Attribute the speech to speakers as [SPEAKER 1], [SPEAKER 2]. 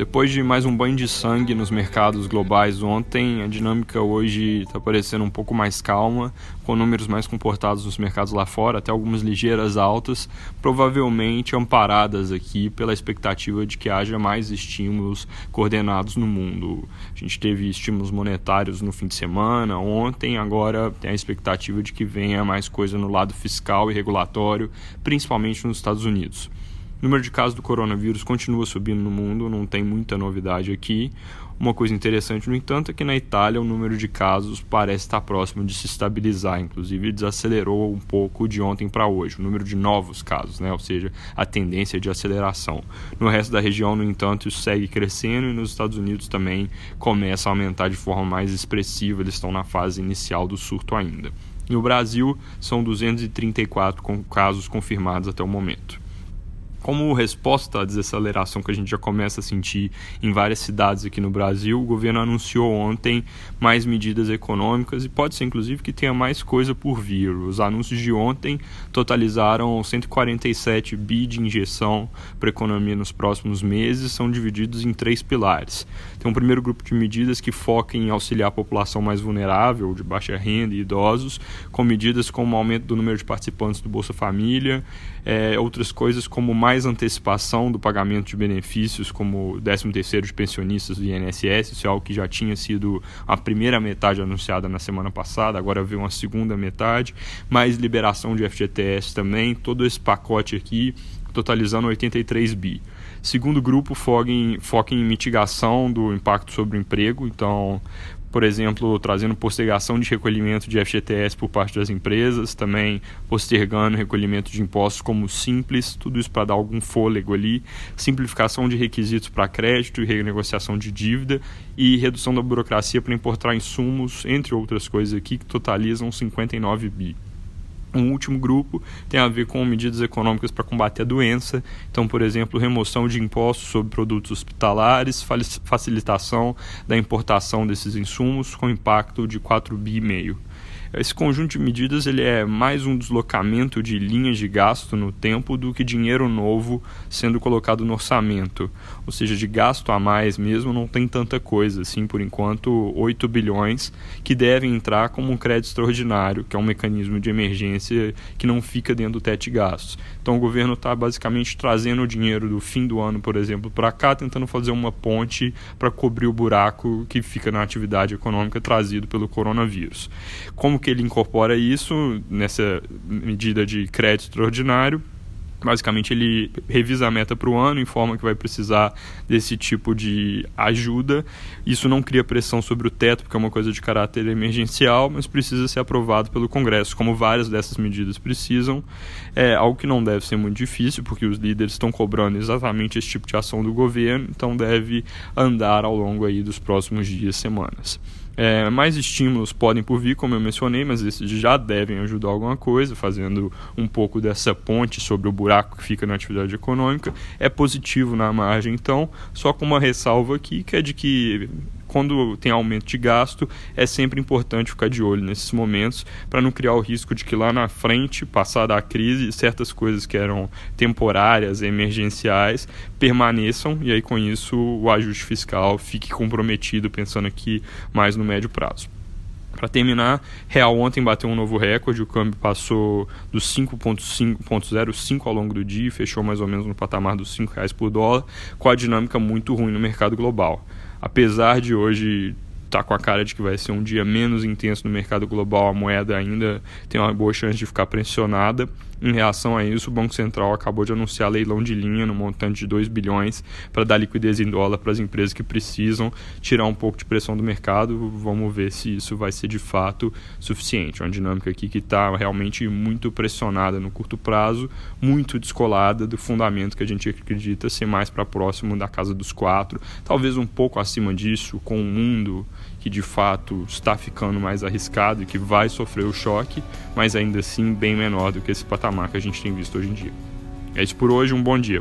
[SPEAKER 1] Depois de mais um banho de sangue nos mercados globais ontem, a dinâmica hoje está parecendo um pouco mais calma, com números mais comportados nos mercados lá fora, até algumas ligeiras altas, provavelmente amparadas aqui pela expectativa de que haja mais estímulos coordenados no mundo. A gente teve estímulos monetários no fim de semana, ontem, agora tem a expectativa de que venha mais coisa no lado fiscal e regulatório, principalmente nos Estados Unidos. O número de casos do coronavírus continua subindo no mundo, não tem muita novidade aqui. Uma coisa interessante, no entanto, é que na Itália o número de casos parece estar próximo de se estabilizar, inclusive desacelerou um pouco de ontem para hoje, o número de novos casos, né? ou seja, a tendência de aceleração. No resto da região, no entanto, isso segue crescendo e nos Estados Unidos também começa a aumentar de forma mais expressiva, eles estão na fase inicial do surto ainda. No Brasil, são 234 casos confirmados até o momento. Como resposta à desaceleração que a gente já começa a sentir em várias cidades aqui no Brasil, o governo anunciou ontem mais medidas econômicas e pode ser inclusive que tenha mais coisa por vir. Os anúncios de ontem totalizaram 147 bi de injeção para a economia nos próximos meses, são divididos em três pilares. Tem um primeiro grupo de medidas que foca em auxiliar a população mais vulnerável, de baixa renda e idosos, com medidas como o aumento do número de participantes do Bolsa Família, é, outras coisas como mais antecipação do pagamento de benefícios, como o 13º de pensionistas do INSS, isso é algo que já tinha sido a primeira metade anunciada na semana passada, agora veio uma segunda metade, mais liberação de FGTS também, todo esse pacote aqui totalizando 83 bi. Segundo grupo foca em, foca em mitigação do impacto sobre o emprego, então por exemplo, trazendo postergação de recolhimento de FGTS por parte das empresas, também postergando recolhimento de impostos como simples, tudo isso para dar algum fôlego ali, simplificação de requisitos para crédito e renegociação de dívida e redução da burocracia para importar insumos, entre outras coisas aqui, que totalizam 59 bi. Um último grupo tem a ver com medidas econômicas para combater a doença. Então, por exemplo, remoção de impostos sobre produtos hospitalares, facilitação da importação desses insumos com impacto de 4 bi meio. Esse conjunto de medidas ele é mais um deslocamento de linhas de gasto no tempo do que dinheiro novo sendo colocado no orçamento. Ou seja, de gasto a mais mesmo não tem tanta coisa, assim, por enquanto 8 bilhões que devem entrar como um crédito extraordinário, que é um mecanismo de emergência que não fica dentro do teto de gastos. Então o governo está basicamente trazendo o dinheiro do fim do ano, por exemplo, para cá, tentando fazer uma ponte para cobrir o buraco que fica na atividade econômica trazido pelo coronavírus. Como que ele incorpora isso nessa medida de crédito extraordinário? Basicamente, ele revisa a meta para o ano, informa que vai precisar desse tipo de ajuda. Isso não cria pressão sobre o teto, porque é uma coisa de caráter emergencial, mas precisa ser aprovado pelo Congresso, como várias dessas medidas precisam. É algo que não deve ser muito difícil, porque os líderes estão cobrando exatamente esse tipo de ação do governo, então deve andar ao longo aí dos próximos dias, semanas. É, mais estímulos podem por vir, como eu mencionei, mas esses já devem ajudar alguma coisa, fazendo um pouco dessa ponte sobre o buraco que fica na atividade econômica. É positivo na margem, então, só com uma ressalva aqui, que é de que quando tem aumento de gasto, é sempre importante ficar de olho nesses momentos para não criar o risco de que lá na frente, passada a crise, certas coisas que eram temporárias, emergenciais, permaneçam e aí com isso o ajuste fiscal fique comprometido, pensando aqui mais no médio prazo. Para terminar, Real ontem bateu um novo recorde, o câmbio passou dos 5,05 ao longo do dia e fechou mais ou menos no patamar dos R$ reais por dólar, com a dinâmica muito ruim no mercado global apesar de hoje tá com a cara de que vai ser um dia menos intenso no mercado global, a moeda ainda tem uma boa chance de ficar pressionada. Em reação a isso, o Banco Central acabou de anunciar leilão de linha no montante de 2 bilhões para dar liquidez em dólar para as empresas que precisam, tirar um pouco de pressão do mercado. Vamos ver se isso vai ser de fato suficiente. Uma dinâmica aqui que está realmente muito pressionada no curto prazo, muito descolada do fundamento que a gente acredita ser mais para próximo da casa dos quatro, talvez um pouco acima disso, com o mundo que de fato está ficando mais arriscado e que vai sofrer o choque, mas ainda assim bem menor do que esse patamar que a gente tem visto hoje em dia. É isso por hoje, um bom dia.